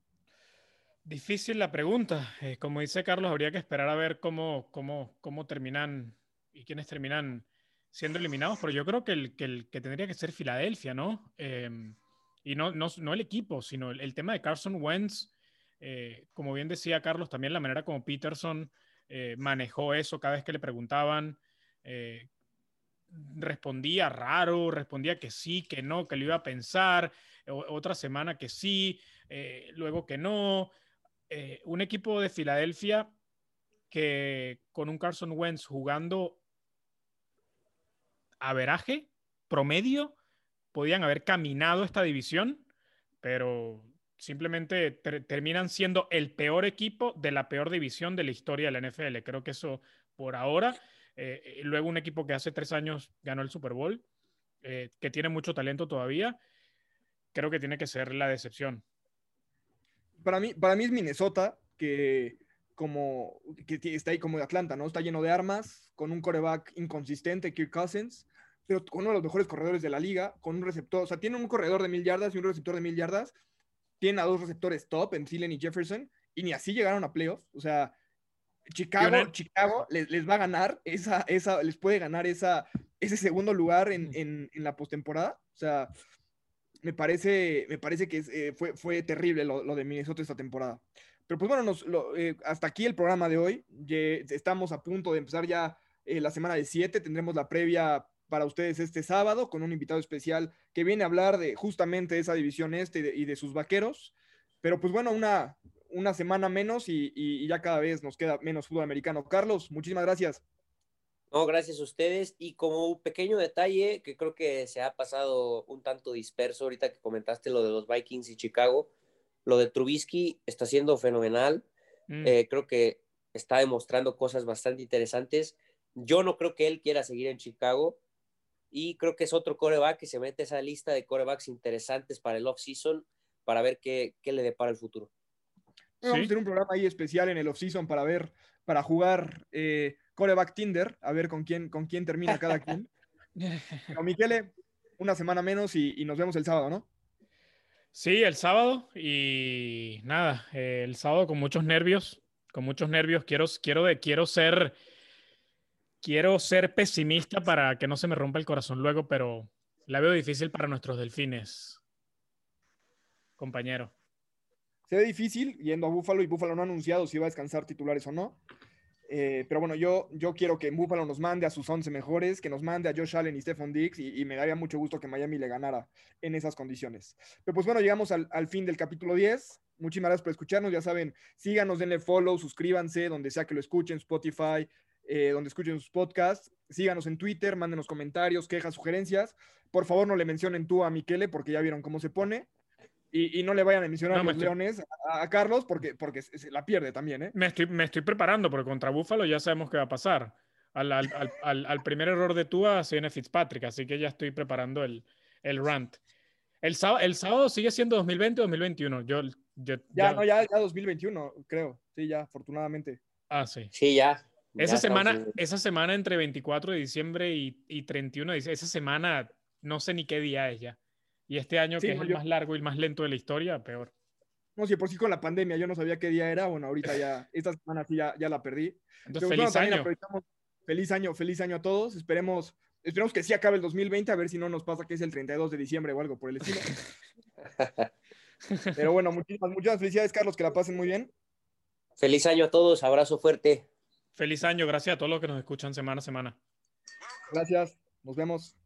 Difícil la pregunta. Eh, como dice Carlos, habría que esperar a ver cómo, cómo, cómo terminan y quiénes terminan siendo eliminados, pero yo creo que el que, tendría que ser Filadelfia, ¿no? Em, y no, no, no, el equipo, sino el, tema de Carson Wentz. Eh, como bien decía Carlos, también la manera como Peterson eh, manejó eso cada vez que le preguntaban. Respondía raro, respondía que sí, que no, que lo iba a pensar, otra semana que sí, luego que no. Eh, un equipo de Filadelfia que con un Carson Wentz jugando a veraje, promedio, podían haber caminado esta división, pero simplemente terminan siendo el peor equipo de la peor división de la historia de la NFL. Creo que eso por ahora. Eh, eh, luego un equipo que hace tres años ganó el Super Bowl, que tiene mucho talento todavía, creo que tiene que ser la decepción para mí, para mí es Minnesota, que como que está ahí como de Atlanta, ¿no? Está lleno de armas, con un coreback inconsistente, Kirk Cousins, pero uno de los mejores corredores de la liga, con un receptor, o sea, tiene un corredor de mil yardas y un receptor de mil yardas, tiene a dos receptores top en Thielen y Jefferson, y ni así llegaron a playoffs, o sea, Chicago, Chicago les, les, va a ganar esa, esa, les puede ganar esa, ese segundo lugar en, en, en la postemporada, o sea, me parece, me parece que eh, fue, fue terrible lo, de Minnesota esta temporada. Pero pues bueno, nos, eh, hasta aquí el programa de hoy. estamos a punto de empezar ya eh, la semana de 7. Tendremos la previa para ustedes este sábado con un invitado especial que viene a hablar de justamente esa división este y de, sus vaqueros. Pero pues bueno, una, una semana menos y, y ya cada vez nos queda menos fútbol americano. Carlos, muchísimas gracias. No, gracias a ustedes. Y como un pequeño detalle que creo que se ha pasado un tanto disperso ahorita que comentaste lo de los Vikings y Chicago, lo de Trubisky está siendo fenomenal. Mm. Eh, creo que está demostrando cosas bastante interesantes. Yo no creo que él quiera seguir en Chicago y creo que es otro coreback que se mete a esa lista de corebacks interesantes para el off-season para ver qué, qué, le depara el futuro. Vamos a tener un programa ahí especial en el off-season para ver, para jugar. Eh, coreback Tinder, a ver con quién, con quién termina cada quien. Pero Miquele, una semana menos y, nos vemos el sábado, ¿no? Sí, el sábado y nada, el sábado con muchos nervios, con muchos nervios. Quiero, quiero, de, quiero ser, quiero ser pesimista para que no se me rompa el corazón luego, pero la veo difícil para nuestros delfines, compañero. Se ve difícil yendo a Búfalo y Búfalo no ha anunciado si va a descansar titulares o no. Eh, pero bueno, yo, yo quiero que Buffalo nos mande a sus 11 mejores, que nos mande a Josh Allen y Stephon Diggs, y, me daría mucho gusto que Miami le ganara en esas condiciones. Pero pues bueno, llegamos al, al fin del capítulo 10. Muchísimas gracias por escucharnos. Ya saben, síganos, denle follow, suscríbanse, donde sea que lo escuchen, Spotify, eh, donde escuchen sus podcasts. Síganos en Twitter, mándenos comentarios, quejas, sugerencias. Por favor, no le mencionen tú a Miquele, porque ya vieron cómo se pone. Y, no le vayan a mencionar a los Leones a, Carlos porque, porque se, la pierde también. ¿eh? Me, estoy, me estoy preparando porque contra Búfalo ya sabemos qué va a pasar. Al, al, al, al primer error de Tua se viene Fitzpatrick, así que ya estoy preparando el, el rant. El sábado, el sábado sigue siendo 2020 o 2021. Yo, ya, ya, no, ya, ya 2021, creo. Sí, ya, afortunadamente. Ah, sí. Sí, ya. Esa semana, esa semana entre 24 de diciembre y, y 31 de diciembre, esa semana no sé ni qué día es ya. Y este año, que es el más largo y el más lento de la historia, peor. No, si por sí con la pandemia yo no sabía qué día era, bueno, ahorita ya, esta semana sí ya, ya la perdí. Entonces, feliz año. Feliz año, feliz año a todos. Esperemos, esperemos que sí acabe el 2020, a ver si no nos pasa que es el 32 de diciembre o algo por el estilo. Pero bueno, muchísimas, muchas felicidades, Carlos, que la pasen muy bien. Feliz año a todos, abrazo fuerte. Feliz año, gracias a todos los que nos escuchan semana a semana. Gracias, nos vemos.